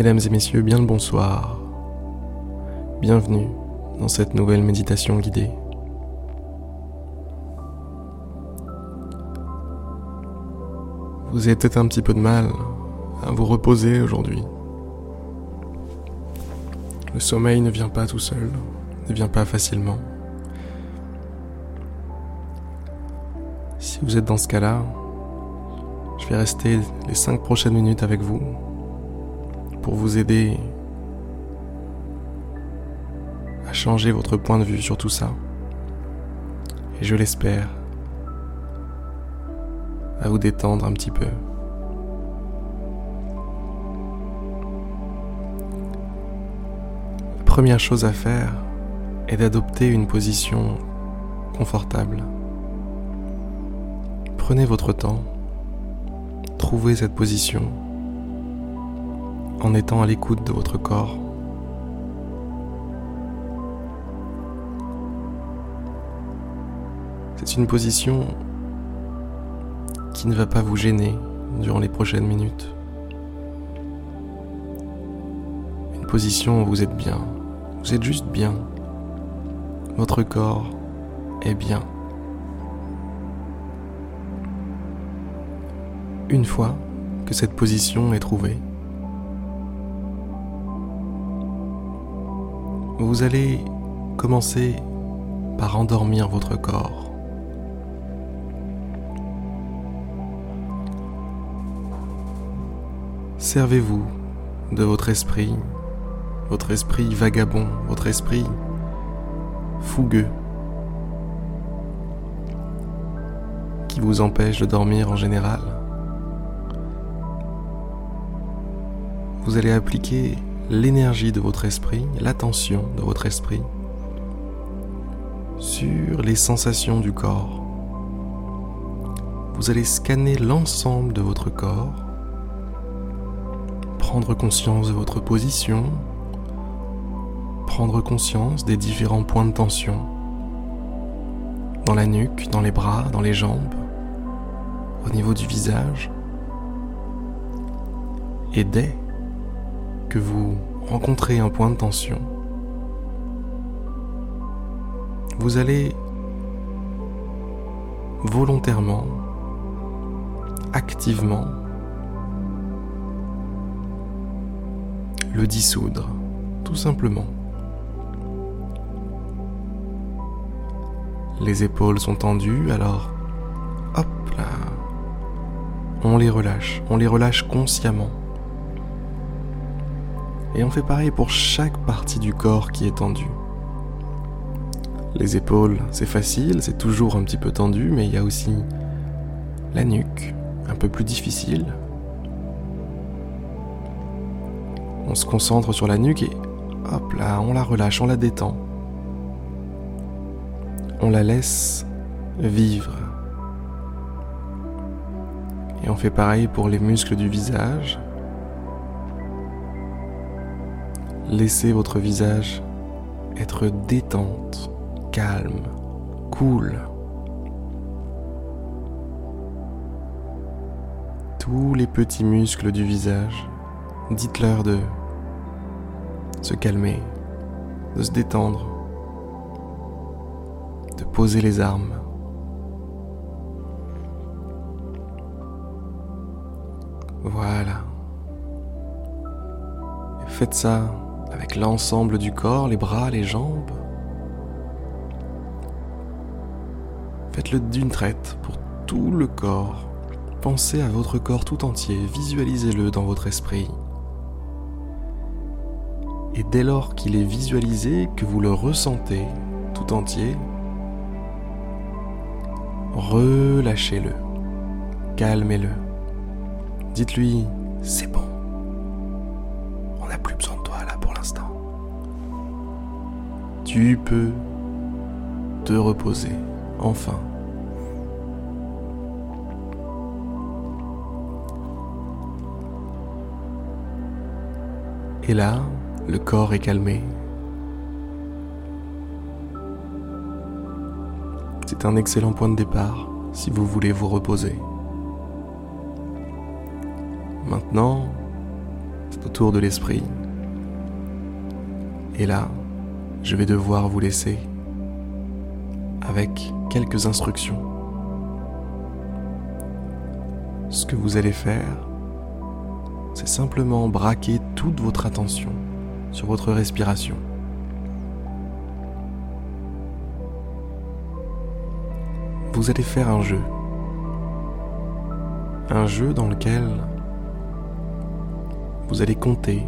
Mesdames et messieurs, bien le bonsoir. Bienvenue dans cette nouvelle méditation guidée. Vous avez peut-être un petit peu de mal à vous reposer aujourd'hui. Le sommeil ne vient pas tout seul, ne vient pas facilement. Si vous êtes dans ce cas-là, je vais rester les cinq prochaines minutes avec vous pour vous aider à changer votre point de vue sur tout ça. Et je l'espère, à vous détendre un petit peu. La première chose à faire est d'adopter une position confortable. Prenez votre temps, trouvez cette position en étant à l'écoute de votre corps. C'est une position qui ne va pas vous gêner durant les prochaines minutes. Une position où vous êtes bien. Vous êtes juste bien. Votre corps est bien. Une fois que cette position est trouvée, vous allez commencer par endormir votre corps. Servez-vous de votre esprit, votre esprit vagabond, votre esprit fougueux, qui vous empêche de dormir en général. Vous allez appliquer l'énergie de votre esprit, l'attention de votre esprit sur les sensations du corps. Vous allez scanner l'ensemble de votre corps, prendre conscience de votre position, prendre conscience des différents points de tension dans la nuque, dans les bras, dans les jambes, au niveau du visage. Et dès que vous rencontrez un point de tension, vous allez volontairement, activement, le dissoudre, tout simplement. Les épaules sont tendues, alors hop là, on les relâche, on les relâche consciemment. Et on fait pareil pour chaque partie du corps qui est tendue. Les épaules, c'est facile, c'est toujours un petit peu tendu, mais il y a aussi la nuque, un peu plus difficile. On se concentre sur la nuque et hop là, on la relâche, on la détend. On la laisse vivre. Et on fait pareil pour les muscles du visage, Laissez votre visage être détente, calme, cool. Tous les petits muscles du visage, dites-leur de se calmer, de se détendre, de poser les armes. Voilà. Faites ça avec l'ensemble du corps, les bras, les jambes. Faites-le d'une traite pour tout le corps. Pensez à votre corps tout entier, visualisez-le dans votre esprit. Et dès lors qu'il est visualisé, que vous le ressentez tout entier, relâchez-le, calmez-le. Dites-lui, c'est bon, tu peux te reposer, enfin. Et là, le corps est calmé. C'est un excellent point de départ si vous voulez vous reposer. Maintenant, c'est au tour de l'esprit. Et là, je vais devoir vous laisser avec quelques instructions. Ce que vous allez faire, c'est simplement braquer toute votre attention sur votre respiration. Vous allez faire un jeu. Un jeu dans lequel vous allez compter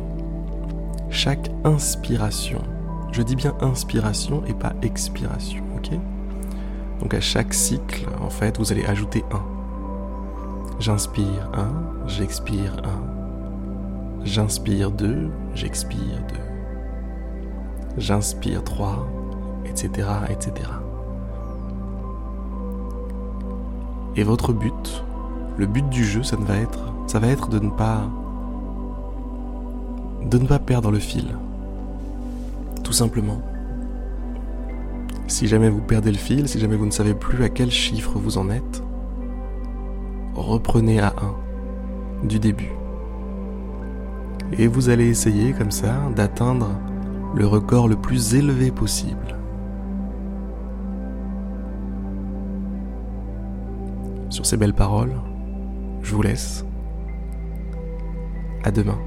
chaque inspiration. Je dis bien inspiration et pas expiration, ok? Donc à chaque cycle, en fait, vous allez ajouter un. J'inspire un, j'expire un. J'inspire deux, j'expire deux. J'inspire trois, etc., etc. Et votre but, le but du jeu, ça va être, ça va être de ne pas de ne pas perdre le fil. Tout simplement. Si jamais vous perdez le fil, si jamais vous ne savez plus à quel chiffre vous en êtes, reprenez à 1 du début. Et vous allez essayer comme ça d'atteindre le record le plus élevé possible. Sur ces belles paroles, je vous laisse. À demain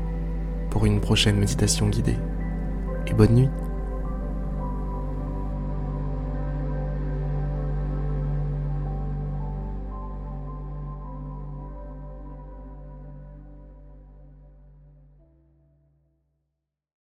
pour une prochaine méditation guidée et bonne nuit.